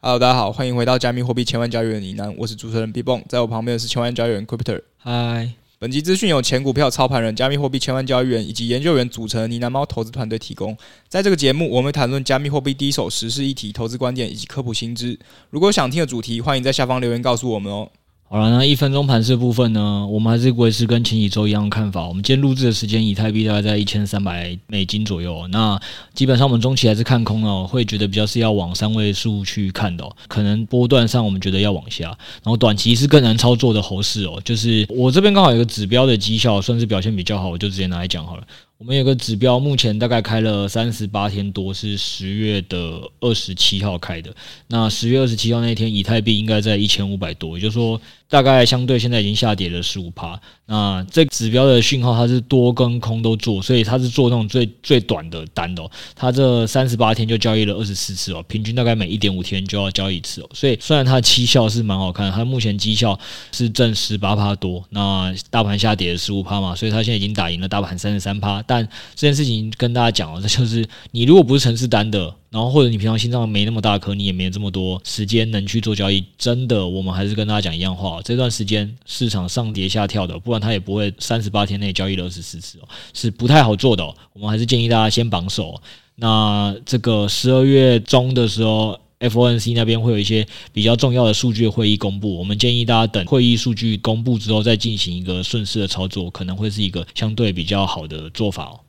Hello，大家好，欢迎回到加密货币千万交易员呢喃，我是主持人 B 蹦，在我旁边的是千万交易员 Cryptor。嗨，本集资讯由前股票操盘人、加密货币千万交易员以及研究员组成的呢喃猫投资团队提供。在这个节目，我们会谈论加密货币第一手时事议题、投资观点以及科普新知。如果有想听的主题，欢迎在下方留言告诉我们哦。好了，那一分钟盘势部分呢，我们还是维持跟前几周一样的看法。我们今天录制的时间，以太币大概在一千三百美金左右。那基本上我们中期还是看空哦，会觉得比较是要往三位数去看的。可能波段上我们觉得要往下，然后短期是更难操作的猴市哦。就是我这边刚好有个指标的绩效，算是表现比较好，我就直接拿来讲好了。我们有个指标，目前大概开了三十八天多，是十月的二十七号开的。那十月二十七号那天，以太币应该在一千五百多，也就是说。大概相对现在已经下跌了十五趴，那这指标的讯号它是多跟空都做，所以它是做那种最最短的单的哦。它这三十八天就交易了二十四次哦，平均大概每一点五天就要交易一次哦。所以虽然它的绩效是蛮好看，它目前绩效是正十八趴多，那大盘下跌了十五趴嘛，所以它现在已经打赢了大盘三十三趴。但这件事情跟大家讲哦，这就是你如果不是程式单的。然后或者你平常心脏没那么大颗，你也没这么多时间能去做交易。真的，我们还是跟大家讲一样话，这段时间市场上跌下跳的，不然它也不会三十八天内交易了二十四次哦，是不太好做的。我们还是建议大家先绑手。那这个十二月中的时候，FOMC 那边会有一些比较重要的数据会议公布，我们建议大家等会议数据公布之后再进行一个顺势的操作，可能会是一个相对比较好的做法哦。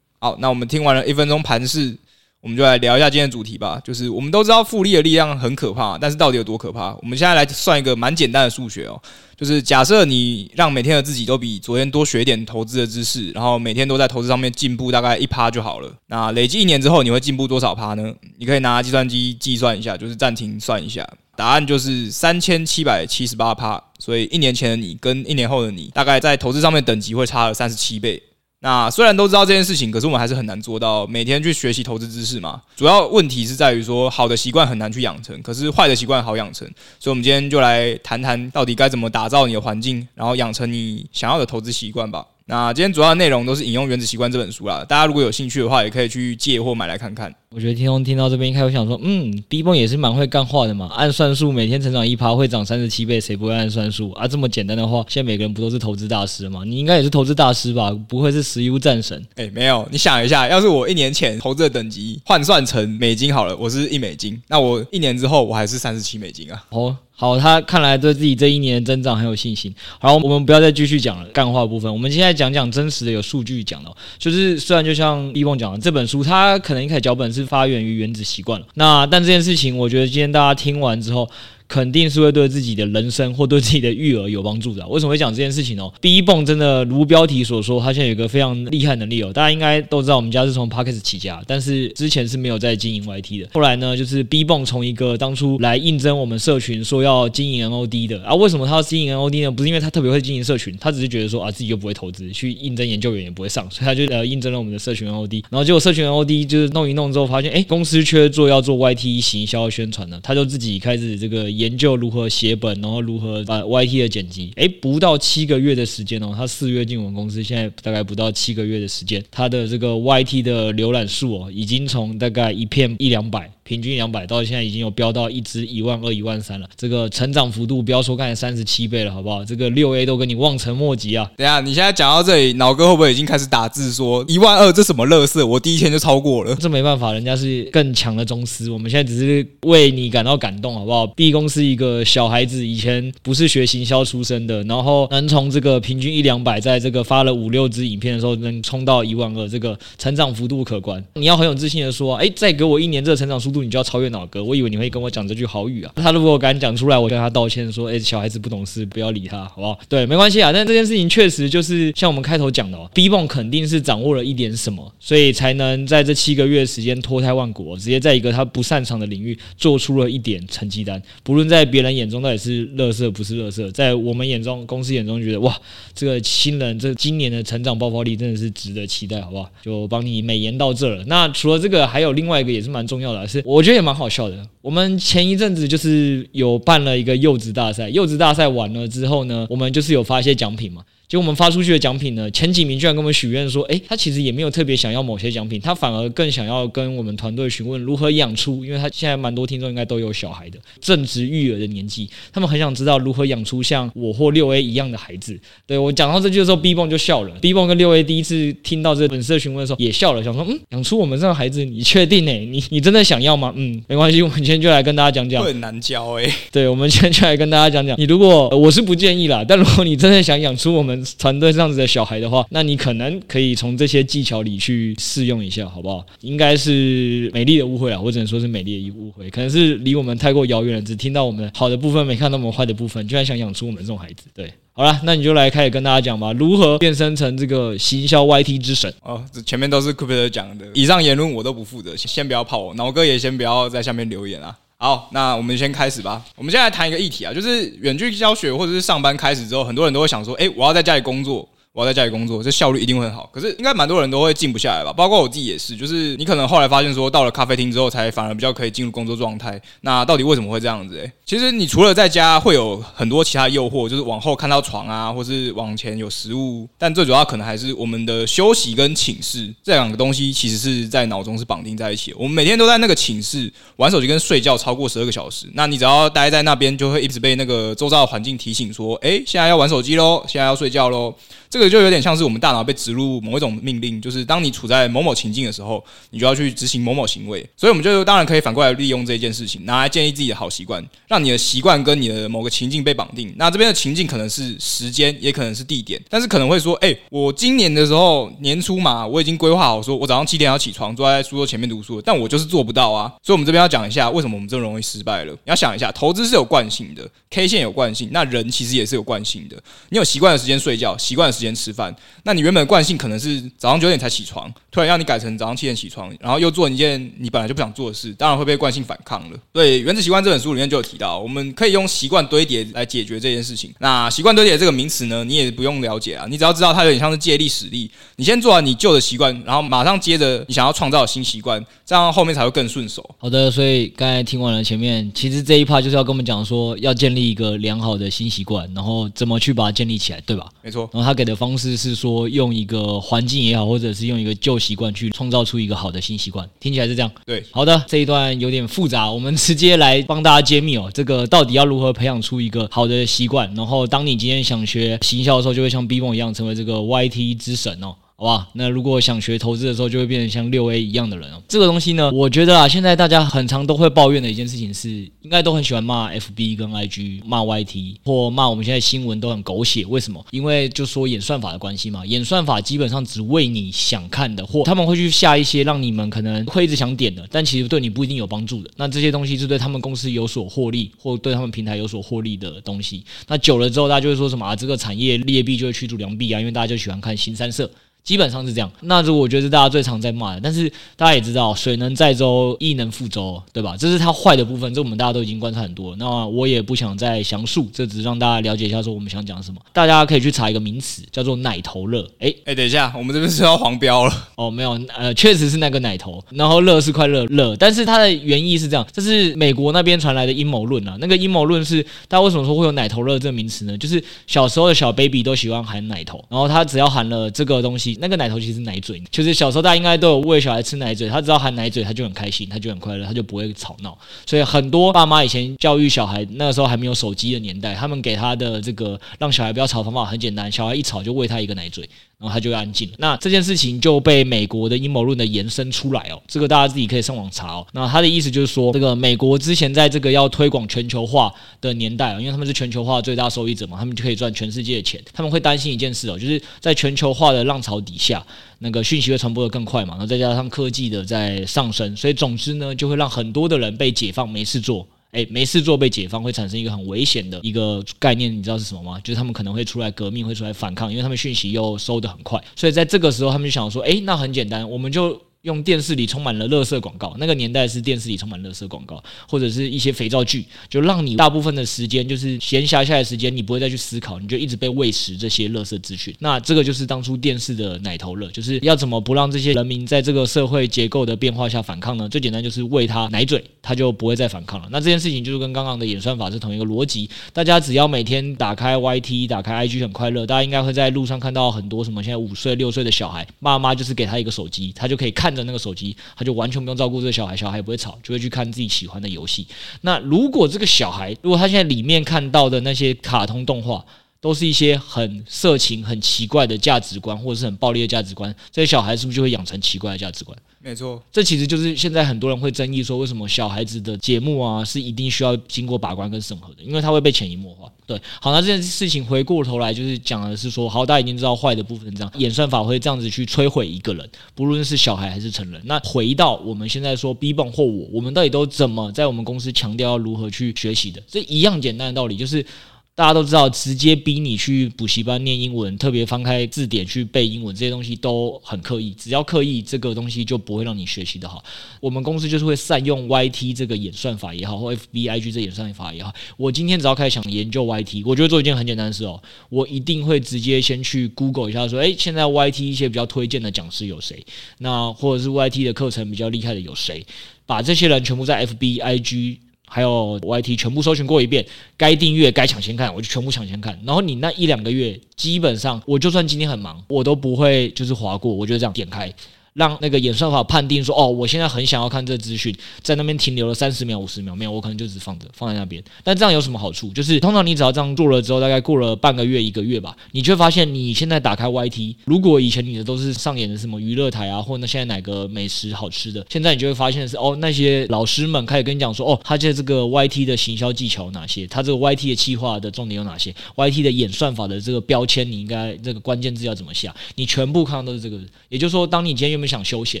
好，那我们听完了一分钟盘势。我们就来聊一下今天的主题吧。就是我们都知道复利的力量很可怕，但是到底有多可怕？我们现在来算一个蛮简单的数学哦。就是假设你让每天的自己都比昨天多学一点投资的知识，然后每天都在投资上面进步大概一趴就好了。那累计一年之后，你会进步多少趴呢？你可以拿计算机计算一下，就是暂停算一下，答案就是三千七百七十八趴。所以一年前的你跟一年后的你，大概在投资上面等级会差了三十七倍。那虽然都知道这件事情，可是我们还是很难做到每天去学习投资知识嘛。主要问题是在于说，好的习惯很难去养成，可是坏的习惯好养成。所以，我们今天就来谈谈到底该怎么打造你的环境，然后养成你想要的投资习惯吧。那今天主要的内容都是引用《原子习惯》这本书啦，大家如果有兴趣的话，也可以去借或买来看看。我觉得听众听到这边，应该会想说，嗯，B 梦也是蛮会干话的嘛，按算术每天成长一趴会涨三十七倍，谁不会按算术啊？这么简单的话，现在每个人不都是投资大师吗？你应该也是投资大师吧？不会是石油战神？哎、欸，没有，你想一下，要是我一年前投资的等级换算成美金好了，我是一美金，那我一年之后我还是三十七美金啊？哦。好，他看来对自己这一年的增长很有信心。好，我们不要再继续讲了，干话部分，我们现在讲讲真实的有数据讲的，就是虽然就像 B 梦讲的，这本书它可能一开始脚本是发源于原子习惯了，那但这件事情，我觉得今天大家听完之后。肯定是会对自己的人生或对自己的育儿有帮助的。为什么会讲这件事情哦？B 蹦真的如标题所说，他现在有一个非常厉害能力哦。大家应该都知道，我们家是从 Podcast 起家，但是之前是没有在经营 YT 的。后来呢，就是 B 蹦从一个当初来应征我们社群说要经营 NOD 的啊，为什么他要经营 NOD 呢？不是因为他特别会经营社群，他只是觉得说啊，自己又不会投资，去应征研究员也不会上，所以他就呃应征了我们的社群 NOD。然后结果社群 NOD 就是弄一弄之后，发现哎，公司缺做要做 YT 行销宣传的，他就自己开始这个研究如何。写本，然后如何把 YT 的剪辑？诶，不到七个月的时间哦，他四月进我们公司，现在大概不到七个月的时间，他的这个 YT 的浏览数哦，已经从大概一片一两百。平均两百，到现在已经有飙到一支一万二、一万三了。这个成长幅度，不要说刚才三十七倍了，好不好？这个六 A 都跟你望尘莫及啊！等下，你现在讲到这里，脑哥会不会已经开始打字说一万二这什么乐色？我第一天就超过了。这没办法，人家是更强的宗师。我们现在只是为你感到感动，好不好？B 公司一个小孩子，以前不是学行销出身的，然后能从这个平均一两百，在这个发了五六支影片的时候，能冲到一万二，这个成长幅度可观。你要很有自信的说，哎，再给我一年这个成长速度，你就要超越脑。哥，我以为你会跟我讲这句好语啊！他如果敢讲出来，我跟他道歉说：“哎，小孩子不懂事，不要理他，好不好？”对，没关系啊。但这件事情确实就是像我们开头讲的哦，B 蹦肯定是掌握了一点什么，所以才能在这七个月时间脱胎换骨，直接在一个他不擅长的领域做出了一点成绩单。不论在别人眼中到底是乐色不是乐色，在我们眼中，公司眼中觉得哇，这个新人这今年的成长爆发力真的是值得期待，好不好？就帮你美言到这了。那除了这个，还有另外一个也是蛮重要的，是我觉得也蛮好笑的。我们前一阵子就是有办了一个柚子大赛，柚子大赛完了之后呢，我们就是有发一些奖品嘛。结果我们发出去的奖品呢，前几名居然跟我们许愿说，诶，他其实也没有特别想要某些奖品，他反而更想要跟我们团队询问如何养出，因为他现在蛮多听众应该都有小孩的，正值育儿的年纪，他们很想知道如何养出像我或六 A 一样的孩子。对，我讲到这句的时候，B bomb 就笑了，B bomb 跟六 A 第一次听到这粉丝的询问的时候也笑了，想说，嗯，养出我们这样的孩子，你确定呢？你你真的想要吗？嗯，没关系，我们今天就来跟大家讲讲，会很难教诶。对，我们今天就来跟大家讲讲，你如果我是不建议啦，但如果你真的想养出我们团队这样子的小孩的话，那你可能可以从这些技巧里去试用一下，好不好？应该是美丽的误会啊，我只能说是美丽的一误会，可能是离我们太过遥远了，只听到我们好的部分，没看到我们坏的部分，居然想养出我们这种孩子。对，好了，那你就来开始跟大家讲吧，如何变身成这个行销 YT 之神？哦，这前面都是 Cupid 讲的，以上言论我都不负责，先不要泡我，脑哥也先不要在下面留言啊。好，那我们先开始吧。我们现在来谈一个议题啊，就是远距教学或者是上班开始之后，很多人都会想说，哎，我要在家里工作。我要在家里工作，这效率一定会很好。可是应该蛮多人都会静不下来吧，包括我自己也是。就是你可能后来发现说，到了咖啡厅之后，才反而比较可以进入工作状态。那到底为什么会这样子？诶，其实你除了在家会有很多其他诱惑，就是往后看到床啊，或是往前有食物，但最主要可能还是我们的休息跟寝室这两个东西，其实是在脑中是绑定在一起。我们每天都在那个寝室玩手机跟睡觉超过十二个小时，那你只要待在那边，就会一直被那个周遭的环境提醒说，诶，现在要玩手机喽，现在要睡觉喽。这个这个就有点像是我们大脑被植入某一种命令，就是当你处在某某情境的时候，你就要去执行某某行为。所以，我们就当然可以反过来利用这件事情，拿来建立自己的好习惯，让你的习惯跟你的某个情境被绑定。那这边的情境可能是时间，也可能是地点，但是可能会说，哎，我今年的时候年初嘛，我已经规划好，说我早上七点要起床，坐在书桌前面读书，但我就是做不到啊。所以，我们这边要讲一下为什么我们这么容易失败了。你要想一下，投资是有惯性的，K 线有惯性，那人其实也是有惯性的。你有习惯的时间睡觉，习惯的时间吃饭。那你原本的惯性可能是早上九点才起床，突然让你改成早上七点起床，然后又做一件你本来就不想做的事，当然会被惯性反抗了。对，《原子习惯》这本书里面就有提到，我们可以用习惯堆叠来解决这件事情。那习惯堆叠这个名词呢，你也不用了解啊，你只要知道它有点像是借力使力。你先做完你旧的习惯，然后马上接着你想要创造的新习惯，这样后面才会更顺手。好的，所以刚才听完了前面，其实这一趴就是要跟我们讲说，要建立一个良好的新习惯，然后怎么去把它建立起来，对吧？没错。然后他给的方式是说用一个。环境也好，或者是用一个旧习惯去创造出一个好的新习惯，听起来是这样。对，好的，这一段有点复杂，我们直接来帮大家揭秘哦。这个到底要如何培养出一个好的习惯？然后，当你今天想学行销的时候，就会像 B bomb 一样成为这个 YT 之神哦。好吧，那如果想学投资的时候，就会变成像六 A 一样的人哦。这个东西呢，我觉得啊，现在大家很常都会抱怨的一件事情是，应该都很喜欢骂 FB 跟 IG，骂 YT 或骂我们现在新闻都很狗血。为什么？因为就说演算法的关系嘛。演算法基本上只为你想看的，或他们会去下一些让你们可能会一直想点的，但其实对你不一定有帮助的。那这些东西是对他们公司有所获利，或对他们平台有所获利的东西。那久了之后，大家就会说什么啊？这个产业劣币就会驱逐良币啊，因为大家就喜欢看新三色。基本上是这样，那如果我觉得是大家最常在骂的。但是大家也知道，水能载舟，亦能覆舟，对吧？这是它坏的部分，这我们大家都已经观察很多。那我也不想再详述，这只是让大家了解一下，说我们想讲什么。大家可以去查一个名词，叫做“奶头乐”。哎哎，等一下，我们这边是要黄标了哦？没有，呃，确实是那个奶头，然后“乐”是快乐“乐”，但是它的原意是这样，这是美国那边传来的阴谋论啊。那个阴谋论是，大家为什么说会有“奶头乐”这个名词呢？就是小时候的小 baby 都喜欢喊奶头，然后他只要喊了这个东西，那个奶头其实奶。奶嘴，就是小时候大家应该都有喂小孩吃奶嘴，他只要含奶嘴，他就很开心，他就很快乐，他就不会吵闹。所以很多爸妈以前教育小孩，那个时候还没有手机的年代，他们给他的这个让小孩不要吵的方法很简单，小孩一吵就喂他一个奶嘴。然后他就会安静。那这件事情就被美国的阴谋论的延伸出来哦，这个大家自己可以上网查哦。那他的意思就是说，这个美国之前在这个要推广全球化的年代，因为他们是全球化最大受益者嘛，他们就可以赚全世界的钱。他们会担心一件事哦，就是在全球化的浪潮底下，那个讯息会传播得更快嘛，然后再加上科技的在上升，所以总之呢，就会让很多的人被解放没事做。哎，没事做被解放会产生一个很危险的一个概念，你知道是什么吗？就是他们可能会出来革命，会出来反抗，因为他们讯息又收得很快，所以在这个时候，他们就想说，哎，那很简单，我们就用电视里充满了垃圾广告。那个年代是电视里充满垃圾广告，或者是一些肥皂剧，就让你大部分的时间就是闲暇下来时间，你不会再去思考，你就一直被喂食这些垃圾资讯。那这个就是当初电视的奶头乐，就是要怎么不让这些人民在这个社会结构的变化下反抗呢？最简单就是喂他奶嘴。他就不会再反抗了。那这件事情就是跟刚刚的演算法是同一个逻辑。大家只要每天打开 YT、打开 IG 很快乐，大家应该会在路上看到很多什么现在五岁、六岁的小孩，爸妈就是给他一个手机，他就可以看看着那个手机，他就完全不用照顾这个小孩，小孩也不会吵，就会去看自己喜欢的游戏。那如果这个小孩，如果他现在里面看到的那些卡通动画，都是一些很色情、很奇怪的价值观，或者是很暴力的价值观，这些小孩是不是就会养成奇怪的价值观？没错，这其实就是现在很多人会争议说，为什么小孩子的节目啊是一定需要经过把关跟审核的？因为他会被潜移默化。对，好，那这件事情回过头来就是讲的是说，好，大家已经知道坏的部分这样，演算法会这样子去摧毁一个人，不论是小孩还是成人。那回到我们现在说，B 棒或我，我们到底都怎么在我们公司强调要如何去学习的？这一样简单的道理就是。大家都知道，直接逼你去补习班念英文，特别翻开字典去背英文，这些东西都很刻意。只要刻意，这个东西就不会让你学习得好。我们公司就是会善用 YT 这个演算法也好，或 FBIG 这演算法也好。我今天只要开始想研究 YT，我就会做一件很简单的事哦，我一定会直接先去 Google 一下，说，诶，现在 YT 一些比较推荐的讲师有谁？那或者是 YT 的课程比较厉害的有谁？把这些人全部在 FBIG。还有 YT 全部搜寻过一遍，该订阅该抢先看，我就全部抢先看。然后你那一两个月，基本上我就算今天很忙，我都不会就是划过，我就这样点开。让那个演算法判定说，哦，我现在很想要看这资讯，在那边停留了三十秒、五十秒，没有，我可能就只放着，放在那边。但这样有什么好处？就是通常你只要这样做了之后，大概过了半个月、一个月吧，你就会发现你现在打开 YT，如果以前你的都是上演的什么娱乐台啊，或那现在哪个美食好吃的，现在你就会发现是哦，那些老师们开始跟你讲说，哦，他这这个 YT 的行销技巧有哪些？他这个 YT 的企划的重点有哪些？YT 的演算法的这个标签，你应该这个关键字要怎么下？你全部看到都是这个。也就是说，当你今天原本想休闲，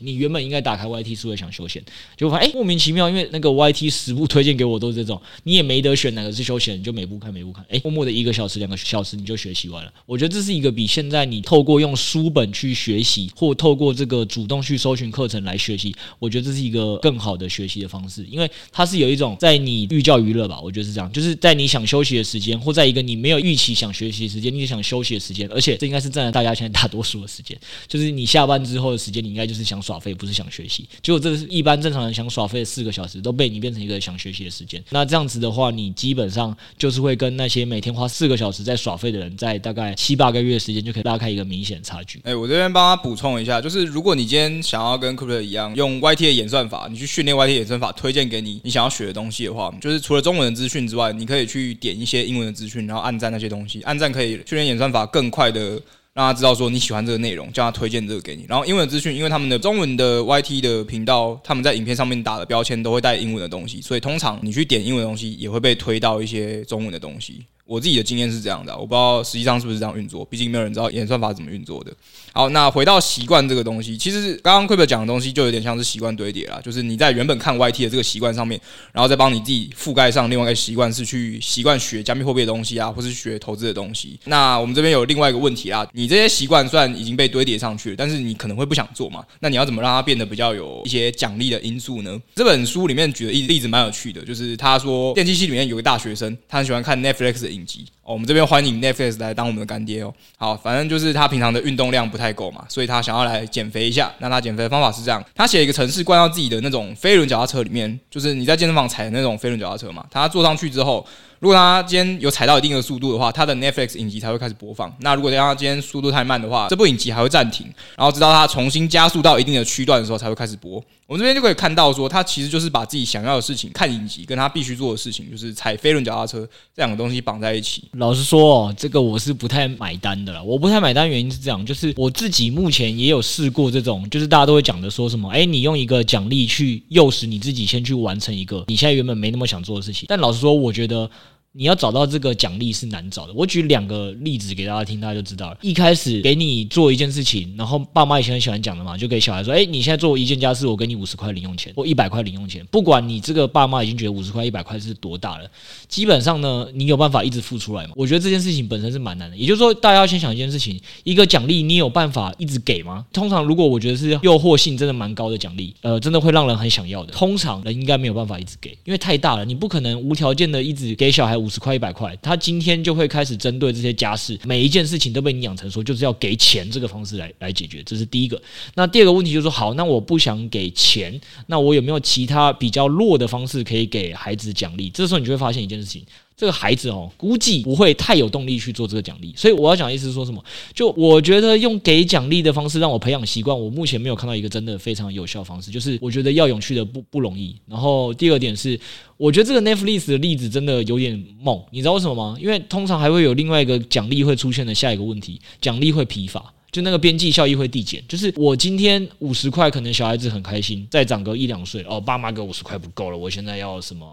你原本应该打开 YT 是为想休闲，结果发现哎，莫名其妙，因为那个 YT 十部推荐给我都是这种，你也没得选哪个是休闲，你就每部看每部看，哎，默默的一个小时两个小时你就学习完了。我觉得这是一个比现在你透过用书本去学习，或透过这个主动去搜寻课程来学习，我觉得这是一个更好的学习的方式，因为它是有一种在你寓教于乐吧，我觉得是这样，就是在你想休息的时间，或在一个你没有预期想学习的时间，你想休息的时间，而且这应该是占了大家现在大多数的时间，就是你下班之后的时间，你应该就是想耍废。不是想学习，结果这是一般正常人想耍废的四个小时，都被你变成一个想学习的时间。那这样子的话，你基本上就是会跟那些每天花四个小时在耍废的人，在大概七八个月的时间就可以拉开一个明显差距。哎，我这边帮他补充一下，就是如果你今天想要跟 Crypto 一样用 YT 的演算法，你去训练 YT 演算法推荐给你你想要学的东西的话，就是除了中文的资讯之外，你可以去点一些英文的资讯，然后按赞那些东西，按赞可以训练演算法更快的。让他知道说你喜欢这个内容，叫他推荐这个给你。然后英文资讯，因为他们的中文的 YT 的频道，他们在影片上面打的标签都会带英文的东西，所以通常你去点英文东西，也会被推到一些中文的东西。我自己的经验是这样的，我不知道实际上是不是这样运作，毕竟没有人知道演算法怎么运作的。好，那回到习惯这个东西，其实刚刚 Crypto 讲的东西就有点像是习惯堆叠啦，就是你在原本看 YT 的这个习惯上面，然后再帮你自己覆盖上另外一个习惯，是去习惯学加密货币的东西啊，或是学投资的东西。那我们这边有另外一个问题啦，你这些习惯虽然已经被堆叠上去了，但是你可能会不想做嘛？那你要怎么让它变得比较有一些奖励的因素呢？这本书里面举的例例子蛮有趣的，就是他说电机系里面有个大学生，他很喜欢看 Netflix 影集。哦，我们这边欢迎 Netflix 来当我们的干爹哦。好，反正就是他平常的运动量不太够嘛，所以他想要来减肥一下。那他减肥的方法是这样：他写一个程式，灌到自己的那种飞轮脚踏车里面，就是你在健身房踩的那种飞轮脚踏车嘛。他坐上去之后。如果他今天有踩到一定的速度的话，他的 Netflix 影集才会开始播放。那如果让他今天速度太慢的话，这部影集还会暂停，然后直到他重新加速到一定的区段的时候才会开始播。我们这边就可以看到说，他其实就是把自己想要的事情看影集，跟他必须做的事情就是踩飞轮脚踏车这两个东西绑在一起。老实说哦，这个我是不太买单的了。我不太买单原因是这样，就是我自己目前也有试过这种，就是大家都会讲的说什么，哎，你用一个奖励去诱使你自己先去完成一个你现在原本没那么想做的事情。但老实说，我觉得。你要找到这个奖励是难找的。我举两个例子给大家听，大家就知道了。一开始给你做一件事情，然后爸妈以前很喜欢讲的嘛，就给小孩说：“诶，你现在做一件家事，我给你五十块零用钱或一百块零用钱。不管你这个爸妈已经觉得五十块、一百块是多大了，基本上呢，你有办法一直付出来吗？我觉得这件事情本身是蛮难的。也就是说，大家要先想一件事情：一个奖励，你有办法一直给吗？通常，如果我觉得是诱惑性真的蛮高的奖励，呃，真的会让人很想要的。通常人应该没有办法一直给，因为太大了，你不可能无条件的一直给小孩五十块、一百块，他今天就会开始针对这些家事，每一件事情都被你养成说就是要给钱这个方式来来解决，这是第一个。那第二个问题就是说，好，那我不想给钱，那我有没有其他比较弱的方式可以给孩子奖励？这时候你就会发现一件事情。这个孩子哦，估计不会太有动力去做这个奖励，所以我要讲的意思是说什么？就我觉得用给奖励的方式让我培养习惯，我目前没有看到一个真的非常有效方式。就是我觉得要永续的不不容易。然后第二点是，我觉得这个 Netflix 的例子真的有点猛，你知道为什么吗？因为通常还会有另外一个奖励会出现的下一个问题，奖励会疲乏，就那个边际效益会递减。就是我今天五十块，可能小孩子很开心，再长个一两岁，哦，爸妈给五十块不够了，我现在要什么？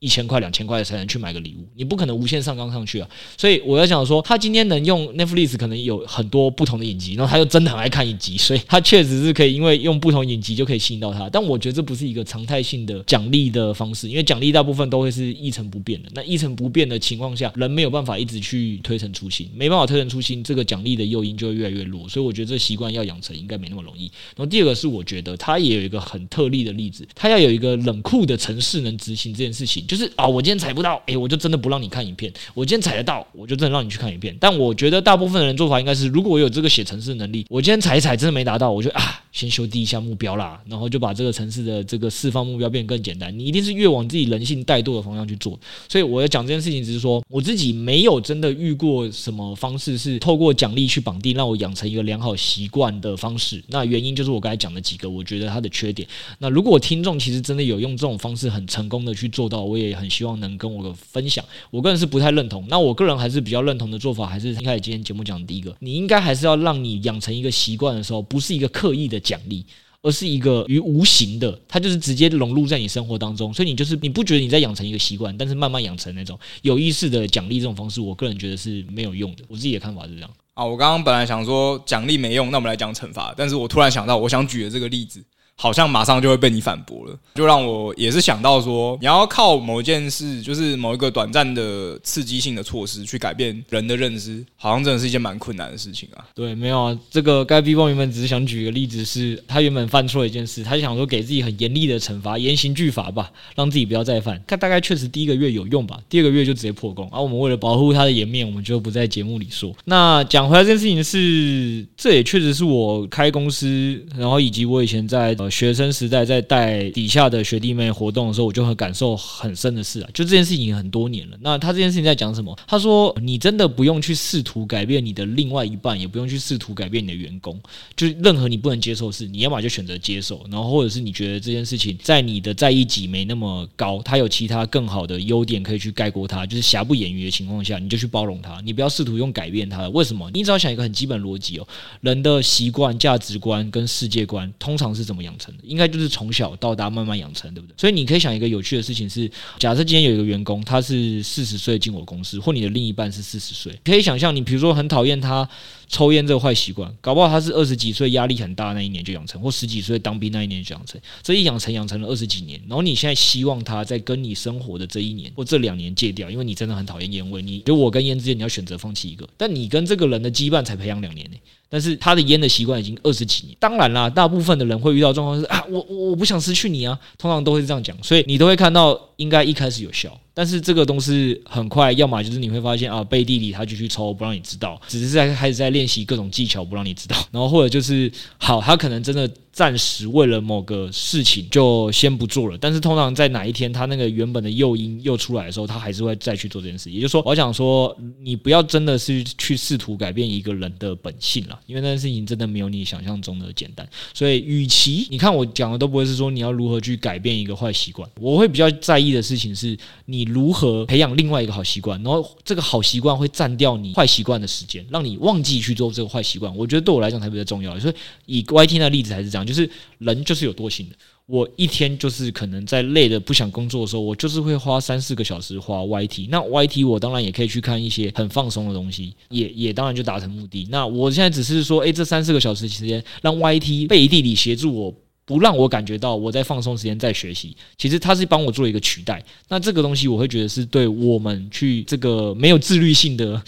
一千块、两千块才能去买个礼物，你不可能无限上纲上去啊！所以我要讲说，他今天能用 Netflix，可能有很多不同的影集，然后他又真的很爱看影集，所以他确实是可以因为用不同影集就可以吸引到他。但我觉得这不是一个常态性的奖励的方式，因为奖励大部分都会是一成不变的。那一成不变的情况下，人没有办法一直去推陈出新，没办法推陈出新，这个奖励的诱因就会越来越弱。所以我觉得这习惯要养成应该没那么容易。然后第二个是，我觉得他也有一个很特例的例子，他要有一个冷酷的城市能执行这件事情，就是啊，我今天。踩不到，诶，我就真的不让你看影片。我今天踩得到，我就真的让你去看影片。但我觉得大部分的人做法应该是，如果我有这个写程式能力，我今天踩一踩真的没达到，我就啊，先修第一项目标啦，然后就把这个城市的这个释放目标变得更简单。你一定是越往自己人性怠惰的方向去做。所以我要讲这件事情，只是说我自己没有真的遇过什么方式是透过奖励去绑定，让我养成一个良好习惯的方式。那原因就是我刚才讲的几个，我觉得它的缺点。那如果听众其实真的有用这种方式很成功的去做到，我也很希望能跟我的分享，我个人是不太认同。那我个人还是比较认同的做法，还是一开始今天节目讲的第一个，你应该还是要让你养成一个习惯的时候，不是一个刻意的奖励，而是一个于无形的，它就是直接融入在你生活当中。所以你就是你不觉得你在养成一个习惯，但是慢慢养成那种有意识的奖励这种方式，我个人觉得是没有用的。我自己的看法是这样。啊，我刚刚本来想说奖励没用，那我们来讲惩罚，但是我突然想到，我想举的这个例子。好像马上就会被你反驳了，就让我也是想到说，你要靠某一件事，就是某一个短暂的刺激性的措施去改变人的认知，好像真的是一件蛮困难的事情啊。对，没有啊，这个该 B bomb 原本只是想举个例子，是他原本犯错了一件事，他就想说给自己很严厉的惩罚，严刑峻法吧，让自己不要再犯。他 大概确实第一个月有用吧，第二个月就直接破功。而、啊、我们为了保护他的颜面，我们就不在节目里说。那讲回来这件事情是，这也确实是我开公司，然后以及我以前在呃学生时代。在带底下的学弟妹活动的时候，我就很感受很深的事啊，就这件事情很多年了。那他这件事情在讲什么？他说：“你真的不用去试图改变你的另外一半，也不用去试图改变你的员工，就任何你不能接受的事，你要么就选择接受，然后或者是你觉得这件事情在你的在意级没那么高，他有其他更好的优点可以去盖过他，就是瑕不掩瑜的情况下，你就去包容他，你不要试图用改变他。为什么？你只要想一个很基本逻辑哦，人的习惯、价值观跟世界观通常是怎么养应该就是。从小到大慢慢养成，对不对？所以你可以想一个有趣的事情是：假设今天有一个员工，他是四十岁进我公司，或你的另一半是四十岁，可以想象，你比如说很讨厌他抽烟这个坏习惯，搞不好他是二十几岁压力很大那一年就养成，或十几岁当兵那一年就养成，这一养成养成了二十几年，然后你现在希望他在跟你生活的这一年或这两年戒掉，因为你真的很讨厌烟味，你就我跟烟之间你要选择放弃一个，但你跟这个人的羁绊才培养两年呢。但是他的烟的习惯已经二十几年，当然啦，大部分的人会遇到状况是啊，我我我不想失去你啊，通常都会这样讲，所以你都会看到应该一开始有效。但是这个东西很快，要么就是你会发现啊，背地里他就去抽，不让你知道，只是在开始在练习各种技巧，不让你知道。然后或者就是好，他可能真的暂时为了某个事情就先不做了。但是通常在哪一天他那个原本的诱因又出来的时候，他还是会再去做这件事。也就是说，我想说，你不要真的是去试图改变一个人的本性了，因为那件事情真的没有你想象中的简单。所以，与其你看我讲的都不会是说你要如何去改变一个坏习惯，我会比较在意的事情是你。如何培养另外一个好习惯？然后这个好习惯会占掉你坏习惯的时间，让你忘记去做这个坏习惯。我觉得对我来讲才比较重要。所以以 YT 的例子还是这样，就是人就是有惰性的。我一天就是可能在累的不想工作的时候，我就是会花三四个小时花 YT。那 YT 我当然也可以去看一些很放松的东西，也也当然就达成目的。那我现在只是说，诶，这三四个小时时间让 YT 背地里协助我。不让我感觉到我在放松时间在学习，其实他是帮我做一个取代。那这个东西我会觉得是对我们去这个没有自律性的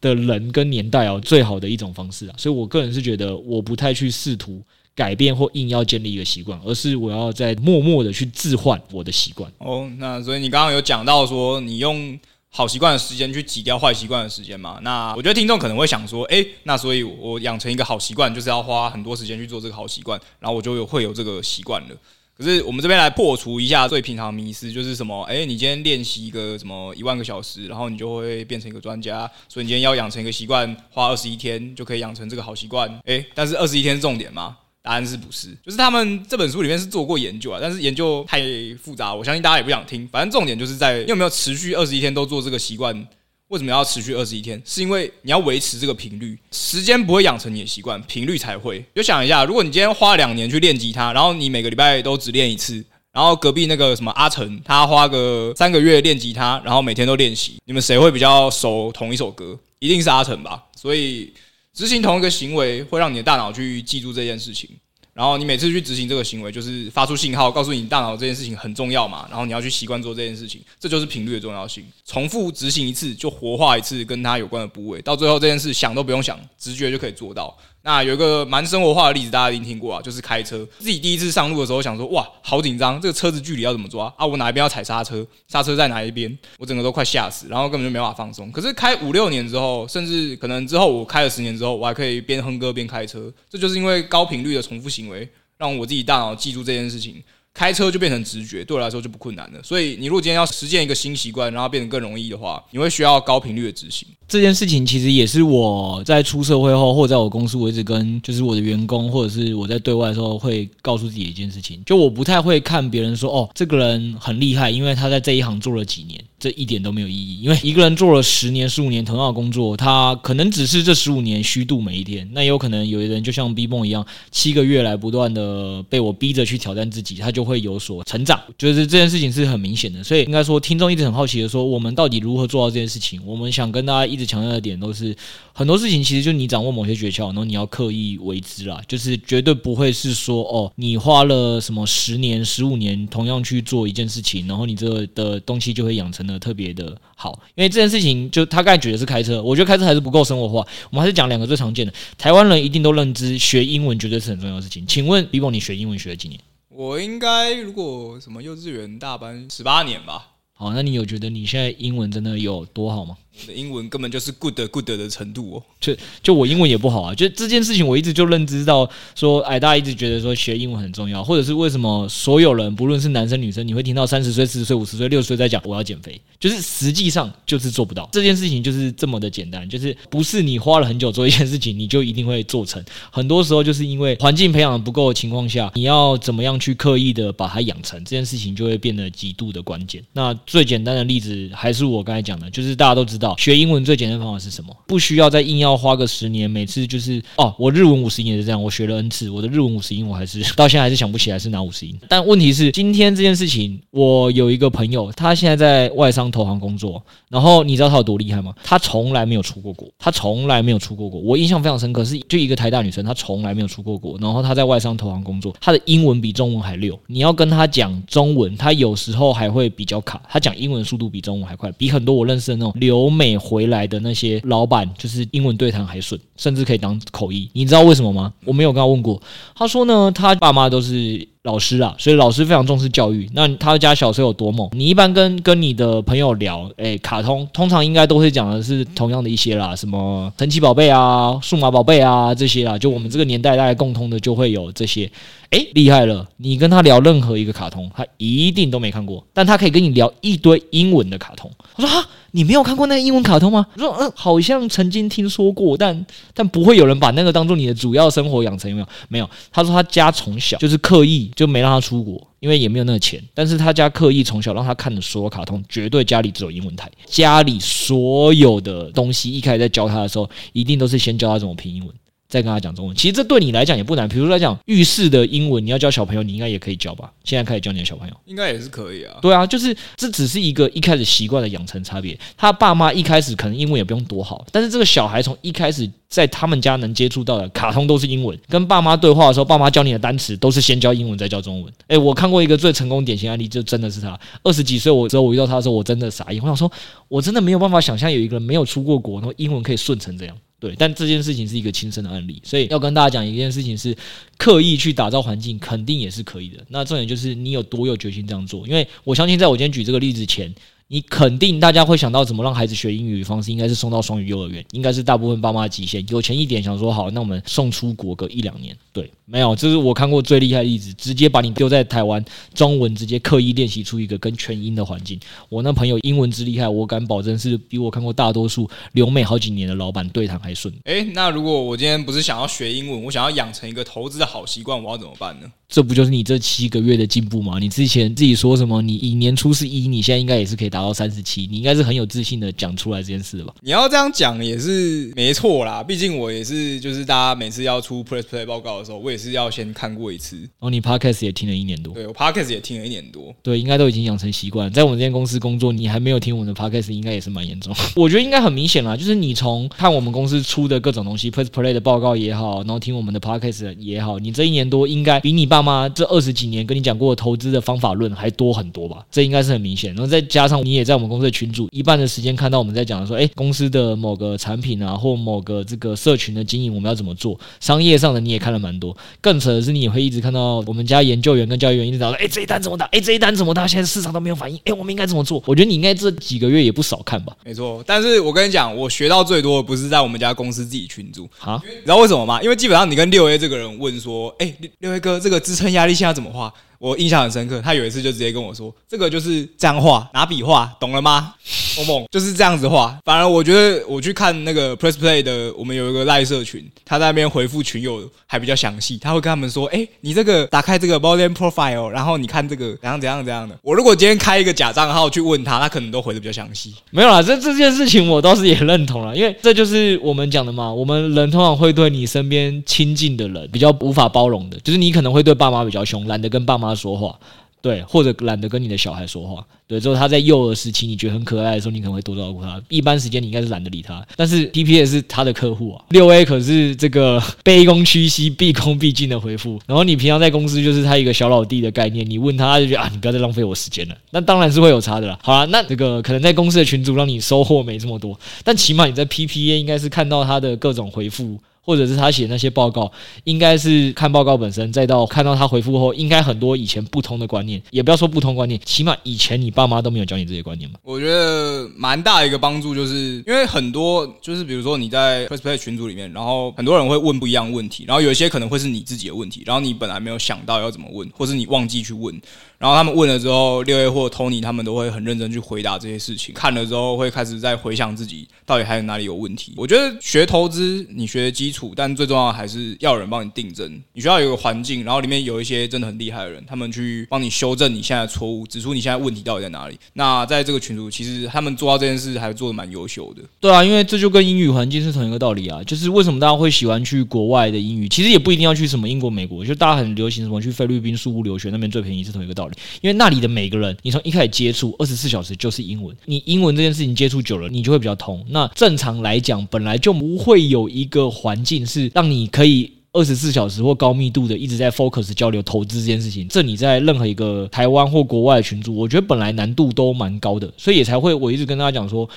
的人跟年代哦，最好的一种方式啊。所以我个人是觉得我不太去试图改变或硬要建立一个习惯，而是我要在默默的去置换我的习惯。哦，那所以你刚刚有讲到说你用。好习惯的时间去挤掉坏习惯的时间嘛？那我觉得听众可能会想说，诶，那所以我养成一个好习惯，就是要花很多时间去做这个好习惯，然后我就有会有这个习惯了。可是我们这边来破除一下最平常的迷思，就是什么？诶，你今天练习一个什么一万个小时，然后你就会变成一个专家，所以你今天要养成一个习惯，花二十一天就可以养成这个好习惯。诶，但是二十一天是重点吗？答案是不是？就是他们这本书里面是做过研究啊，但是研究太复杂，我相信大家也不想听。反正重点就是在你有没有持续二十一天都做这个习惯。为什么要持续二十一天？是因为你要维持这个频率，时间不会养成你的习惯，频率才会。就想一下，如果你今天花两年去练吉他，然后你每个礼拜都只练一次，然后隔壁那个什么阿成，他花个三个月练吉他，然后每天都练习，你们谁会比较熟同一首歌？一定是阿成吧。所以执行同一个行为，会让你的大脑去记住这件事情。然后你每次去执行这个行为，就是发出信号，告诉你大脑这件事情很重要嘛。然后你要去习惯做这件事情，这就是频率的重要性。重复执行一次，就活化一次跟它有关的部位，到最后这件事想都不用想，直觉就可以做到。那有一个蛮生活化的例子，大家一定听过啊，就是开车。自己第一次上路的时候，想说哇，好紧张，这个车子距离要怎么抓啊？我哪一边要踩刹车？刹车在哪一边？我整个都快吓死，然后根本就没法放松。可是开五六年之后，甚至可能之后我开了十年之后，我还可以边哼歌边开车。这就是因为高频率的重复行为，让我自己大脑记住这件事情。开车就变成直觉，对我来说就不困难了。所以，你如果今天要实践一个新习惯，然后变得更容易的话，你会需要高频率的执行。这件事情其实也是我在出社会后，或者在我公司，我一直跟就是我的员工，或者是我在对外的时候，会告诉自己一件事情：就我不太会看别人说，哦，这个人很厉害，因为他在这一行做了几年。这一点都没有意义，因为一个人做了十年、十五年同样的工作，他可能只是这十五年虚度每一天。那也有可能有的人就像 B 梦一样，七个月来不断的被我逼着去挑战自己，他就会有所成长。就是这件事情是很明显的，所以应该说，听众一直很好奇的说，我们到底如何做到这件事情？我们想跟大家一直强调的点都是，很多事情其实就你掌握某些诀窍，然后你要刻意为之啦，就是绝对不会是说哦，你花了什么十年、十五年同样去做一件事情，然后你这个的东西就会养成。特别的好，因为这件事情就他刚才举的是开车，我觉得开车还是不够生活化。我们还是讲两个最常见的，台湾人一定都认知学英文绝对是很重要的事情。请问 Bibo，你学英文学了几年？我应该如果什么幼稚园大班十八年吧。好，那你有觉得你现在英文真的有多好吗？的英文根本就是 good good 的程度哦，就就我英文也不好啊，就这件事情我一直就认知到说，哎，大家一直觉得说学英文很重要，或者是为什么所有人不论是男生女生，你会听到三十岁、四十岁、五十岁、六十岁在讲我要减肥，就是实际上就是做不到这件事情，就是这么的简单，就是不是你花了很久做一件事情，你就一定会做成。很多时候就是因为环境培养的不够的情况下，你要怎么样去刻意的把它养成，这件事情就会变得极度的关键。那最简单的例子还是我刚才讲的，就是大家都知道。学英文最简单的方法是什么？不需要再硬要花个十年，每次就是哦，我日文五十音也是这样，我学了 N 次，我的日文五十音我还是 到现在还是想不起来是哪五十音。但问题是，今天这件事情，我有一个朋友，他现在在外商投行工作，然后你知道他有多厉害吗？他从来没有出过国，他从来没有出过国。我印象非常深刻，是就一个台大女生，她从来没有出过国，然后她在外商投行工作，她的英文比中文还溜。你要跟她讲中文，她有时候还会比较卡，她讲英文速度比中文还快，比很多我认识的那种留美回。来的那些老板就是英文对谈还顺，甚至可以当口译。你知道为什么吗？我没有跟他问过。他说呢，他爸妈都是老师啊，所以老师非常重视教育。那他家小时候有多猛？你一般跟跟你的朋友聊，哎，卡通通常应该都会讲的是同样的一些啦，什么神奇宝贝啊、数码宝贝啊这些啦。就我们这个年代大概共通的就会有这些。哎，厉害了！你跟他聊任何一个卡通，他一定都没看过，但他可以跟你聊一堆英文的卡通。我说哈。你没有看过那个英文卡通吗？说嗯，好像曾经听说过，但但不会有人把那个当做你的主要生活养成，有没有？没有。他说他家从小就是刻意就没让他出国，因为也没有那个钱。但是他家刻意从小让他看的所有卡通，绝对家里只有英文台。家里所有的东西一开始在教他的时候，一定都是先教他怎么拼英文。再跟他讲中文，其实这对你来讲也不难。比如说来讲浴室的英文，你要教小朋友，你应该也可以教吧？现在开始教你的小朋友，应该也是可以啊。对啊，就是这只是一个一开始习惯的养成差别。他爸妈一开始可能英文也不用多好，但是这个小孩从一开始在他们家能接触到的卡通都是英文，跟爸妈对话的时候，爸妈教你的单词都是先教英文再教中文。诶，我看过一个最成功典型案例，就真的是他。二十几岁我之后我遇到他的时候，我真的傻眼，我想说，我真的没有办法想象有一个人没有出过国，然后英文可以顺成这样。对，但这件事情是一个亲身的案例，所以要跟大家讲一件事情是，刻意去打造环境，肯定也是可以的。那重点就是你有多有决心这样做，因为我相信，在我今天举这个例子前，你肯定大家会想到怎么让孩子学英语的方式，应该是送到双语幼儿园，应该是大部分爸妈的极限。有钱一点想说好，那我们送出国个一两年。对，没有，这是我看过最厉害的例子，直接把你丢在台湾，中文直接刻意练习出一个跟全英的环境。我那朋友英文之厉害，我敢保证是比我看过大多数留美好几年的老板对谈还顺。诶，那如果我今天不是想要学英文，我想要养成一个投资的好习惯，我要怎么办呢？这不就是你这七个月的进步吗？你之前自己说什么？你以年初是一，你现在应该也是可以达到三十七，你应该是很有自信的讲出来这件事吧？你要这样讲也是没错啦，毕竟我也是，就是大家每次要出 Press Play 报告的时候，我也是要先看过一次。然后，你 Podcast 也听了一年多，对，我 Podcast 也听了一年多，对，应该都已经养成习惯。在我们这间公司工作，你还没有听我们的 Podcast，应该也是蛮严重。我觉得应该很明显啦，就是你从看我们公司出的各种东西，Press Play 的报告也好，然后听我们的 Podcast 也好，你这一年多应该比你爸妈这二十。几年跟你讲过投资的方法论还多很多吧？这应该是很明显。然后再加上你也在我们公司的群组，一半的时间看到我们在讲说，哎，公司的某个产品啊，或某个这个社群的经营，我们要怎么做？商业上的你也看了蛮多。更扯的是，你也会一直看到我们家研究员跟交易员一直讲，诶，这一单怎么打？哎，这一单怎么打？现在市场都没有反应。哎，我们应该怎么做？我觉得你应该这几个月也不少看吧？没错。但是我跟你讲，我学到最多的不是在我们家公司自己群组啊，你知道为什么吗？因为基本上你跟六 A 这个人问说，哎，六 A 哥，这个支撑压力线要怎么画？我印象很深刻，他有一次就直接跟我说：“这个就是这样画，拿笔画，懂了吗？”萌萌就是这样子画。反而我觉得我去看那个 Press Play 的，我们有一个赖社群，他在那边回复群友还比较详细。他会跟他们说：“哎、你这个打开这个 Volume Profile，然后你看这个怎样怎样怎样的。”我如果今天开一个假账号去问他，他可能都回得比较详细。没有啦，这这件事情我倒是也认同了，因为这就是我们讲的嘛。我们人通常会对你身边亲近的人比较无法包容的，就是你可能会对爸妈比较凶，懒得跟爸妈说话。对，或者懒得跟你的小孩说话。对，之后他在幼儿时期，你觉得很可爱的时候，你可能会多照顾他。一般时间你应该是懒得理他。但是 PPA 是他的客户啊，六 A 可是这个 卑躬屈膝、毕恭毕敬的回复。然后你平常在公司就是他一个小老弟的概念，你问他，他就觉得啊，你不要再浪费我时间了。那当然是会有差的啦。好啦，那这个可能在公司的群组让你收获没这么多，但起码你在 PPA 应该是看到他的各种回复。或者是他写那些报告，应该是看报告本身，再到看到他回复后，应该很多以前不同的观念，也不要说不同观念，起码以前你爸妈都没有教你这些观念嘛。我觉得蛮大一个帮助，就是因为很多就是比如说你在 p r e s Play 群组里面，然后很多人会问不一样的问题，然后有一些可能会是你自己的问题，然后你本来没有想到要怎么问，或是你忘记去问。然后他们问了之后，六 A 或 Tony 他们都会很认真去回答这些事情。看了之后会开始在回想自己到底还有哪里有问题。我觉得学投资你学基础，但最重要的还是要有人帮你订正。你需要有个环境，然后里面有一些真的很厉害的人，他们去帮你修正你现在的错误，指出你现在问题到底在哪里。那在这个群组，其实他们做到这件事还做得蛮优秀的。对啊，因为这就跟英语环境是同一个道理啊。就是为什么大家会喜欢去国外的英语，其实也不一定要去什么英国、美国，就大家很流行什么去菲律宾苏屋留学，那边最便宜是同一个道理。因为那里的。每个人，你从一开始接触二十四小时就是英文，你英文这件事情接触久了，你就会比较通。那正常来讲，本来就不会有一个环境是让你可以二十四小时或高密度的一直在 focus 交流投资这件事情。这你在任何一个台湾或国外的群组，我觉得本来难度都蛮高的，所以也才会我一直跟大家讲说。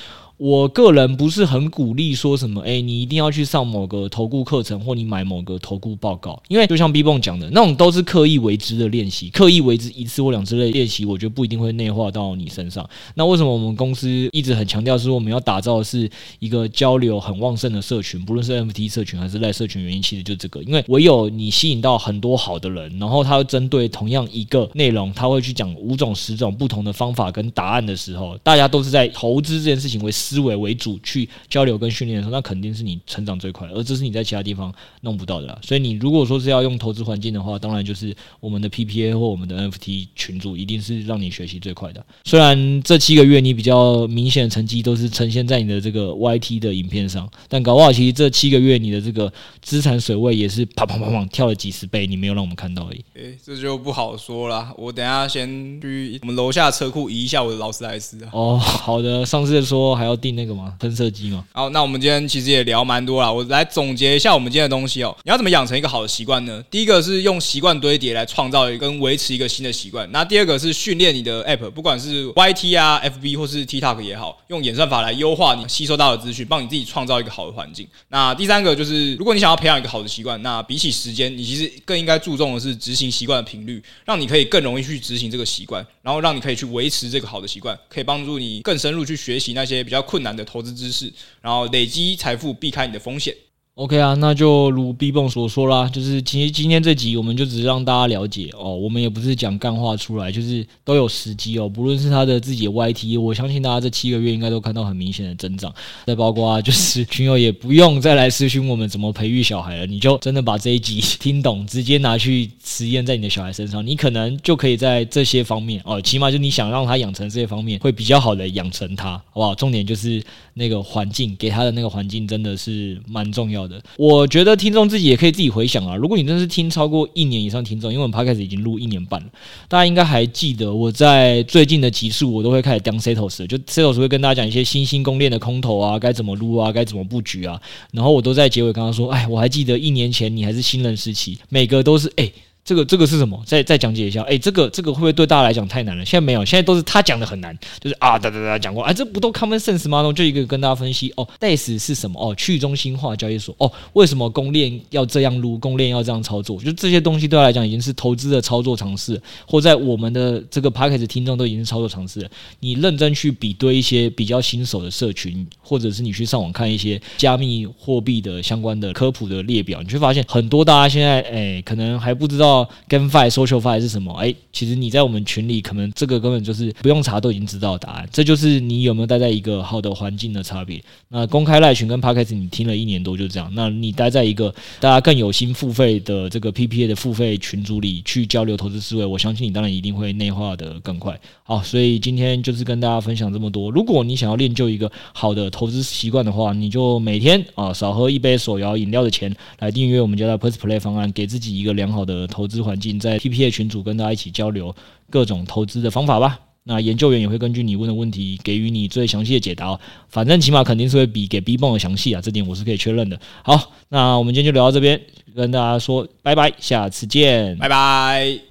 我个人不是很鼓励说什么，诶，你一定要去上某个投顾课程，或你买某个投顾报告，因为就像 B 蹦讲的，那种都是刻意为之的练习，刻意为之一次或两次的练习，我觉得不一定会内化到你身上。那为什么我们公司一直很强调说我们要打造的是一个交流很旺盛的社群，不论是 MFT 社群还是赖社群，原因其实就这个，因为唯有你吸引到很多好的人，然后他会针对同样一个内容，他会去讲五种、十种不同的方法跟答案的时候，大家都是在投资这件事情为思维为主去交流跟训练的时候，那肯定是你成长最快的，而这是你在其他地方弄不到的啦。所以你如果说是要用投资环境的话，当然就是我们的 PPA 或我们的 NFT 群组，一定是让你学习最快的。虽然这七个月你比较明显的成绩都是呈现在你的这个 YT 的影片上，但搞不好其实这七个月你的这个资产水位也是啪啪啪啪跳了几十倍，你没有让我们看到而已。诶、欸，这就不好说了。我等下先去我们楼下车库移一下我的劳斯莱斯啊。哦，好的，上次说还要。要订那个吗？喷射机吗？好，那我们今天其实也聊蛮多了，我来总结一下我们今天的东西哦。你要怎么养成一个好的习惯呢？第一个是用习惯堆叠来创造跟维持一个新的习惯。那第二个是训练你的 App，不管是 YT 啊、FB 或是 TikTok 也好，用演算法来优化你吸收到的资讯，帮你自己创造一个好的环境。那第三个就是，如果你想要培养一个好的习惯，那比起时间，你其实更应该注重的是执行习惯的频率，让你可以更容易去执行这个习惯，然后让你可以去维持这个好的习惯，可以帮助你更深入去学习那些比较困难的投资知识，然后累积财富，避开你的风险。OK 啊，那就如 B 蹦所说啦，就是其实今天这集我们就只是让大家了解哦，我们也不是讲干话出来，就是都有时机哦。不论是他的自己的 YT，我相信大家这七个月应该都看到很明显的增长。再包括啊就是群友也不用再来咨询我们怎么培育小孩了，你就真的把这一集 听懂，直接拿去实验在你的小孩身上，你可能就可以在这些方面哦，起码就你想让他养成这些方面，会比较好的养成他，好不好？重点就是那个环境给他的那个环境真的是蛮重要好的。我觉得听众自己也可以自己回想啊。如果你真的是听超过一年以上听众，因为我们 Podcast 已经录一年半了，大家应该还记得我在最近的集数，我都会开始 down settles，就 settles 会跟大家讲一些新兴公链的空投啊，该怎么撸啊，该怎么布局啊。然后我都在结尾刚刚说，哎，我还记得一年前你还是新人时期，每个都是哎。这个这个是什么？再再讲解一下。哎，这个这个会不会对大家来讲太难了？现在没有，现在都是他讲的很难，就是啊哒哒哒讲过，哎，这不都 common sense 吗？就一个跟大家分析哦，DEX 是什么？哦，去中心化交易所。哦，为什么公链要这样撸？公链要这样操作？就这些东西对他来讲已经是投资的操作尝试，或在我们的这个 p a c k a g e 听众都已经是操作尝试了。你认真去比对一些比较新手的社群，或者是你去上网看一些加密货币的相关的科普的列表，你会发现很多大家现在哎可能还不知道 GameFi。SocialFi 是什么？哎，其实你在我们群里，可能这个根本就是不用查都已经知道答案。这就是你有没有待在一个好的环境的差别。那公开赖群跟 Podcast 你听了一年多就这样。那你待在一个大家更有心付费的这个 PPA 的付费群组里去交流投资思维，我相信你当然一定会内化的更快。好，所以今天就是跟大家分享这么多。如果你想要练就一个好的投资习惯的话，你就每天啊少喝一杯手摇饮料的钱来订阅我们家的 Press Play 方案，给自己一个良好的投投资环境，在 TPA 群组跟大家一起交流各种投资的方法吧。那研究员也会根据你问的问题给予你最详细的解答。反正起码肯定是会比给 B 泵的详细啊，这点我是可以确认的。好，那我们今天就聊到这边，跟大家说拜拜，下次见，拜拜。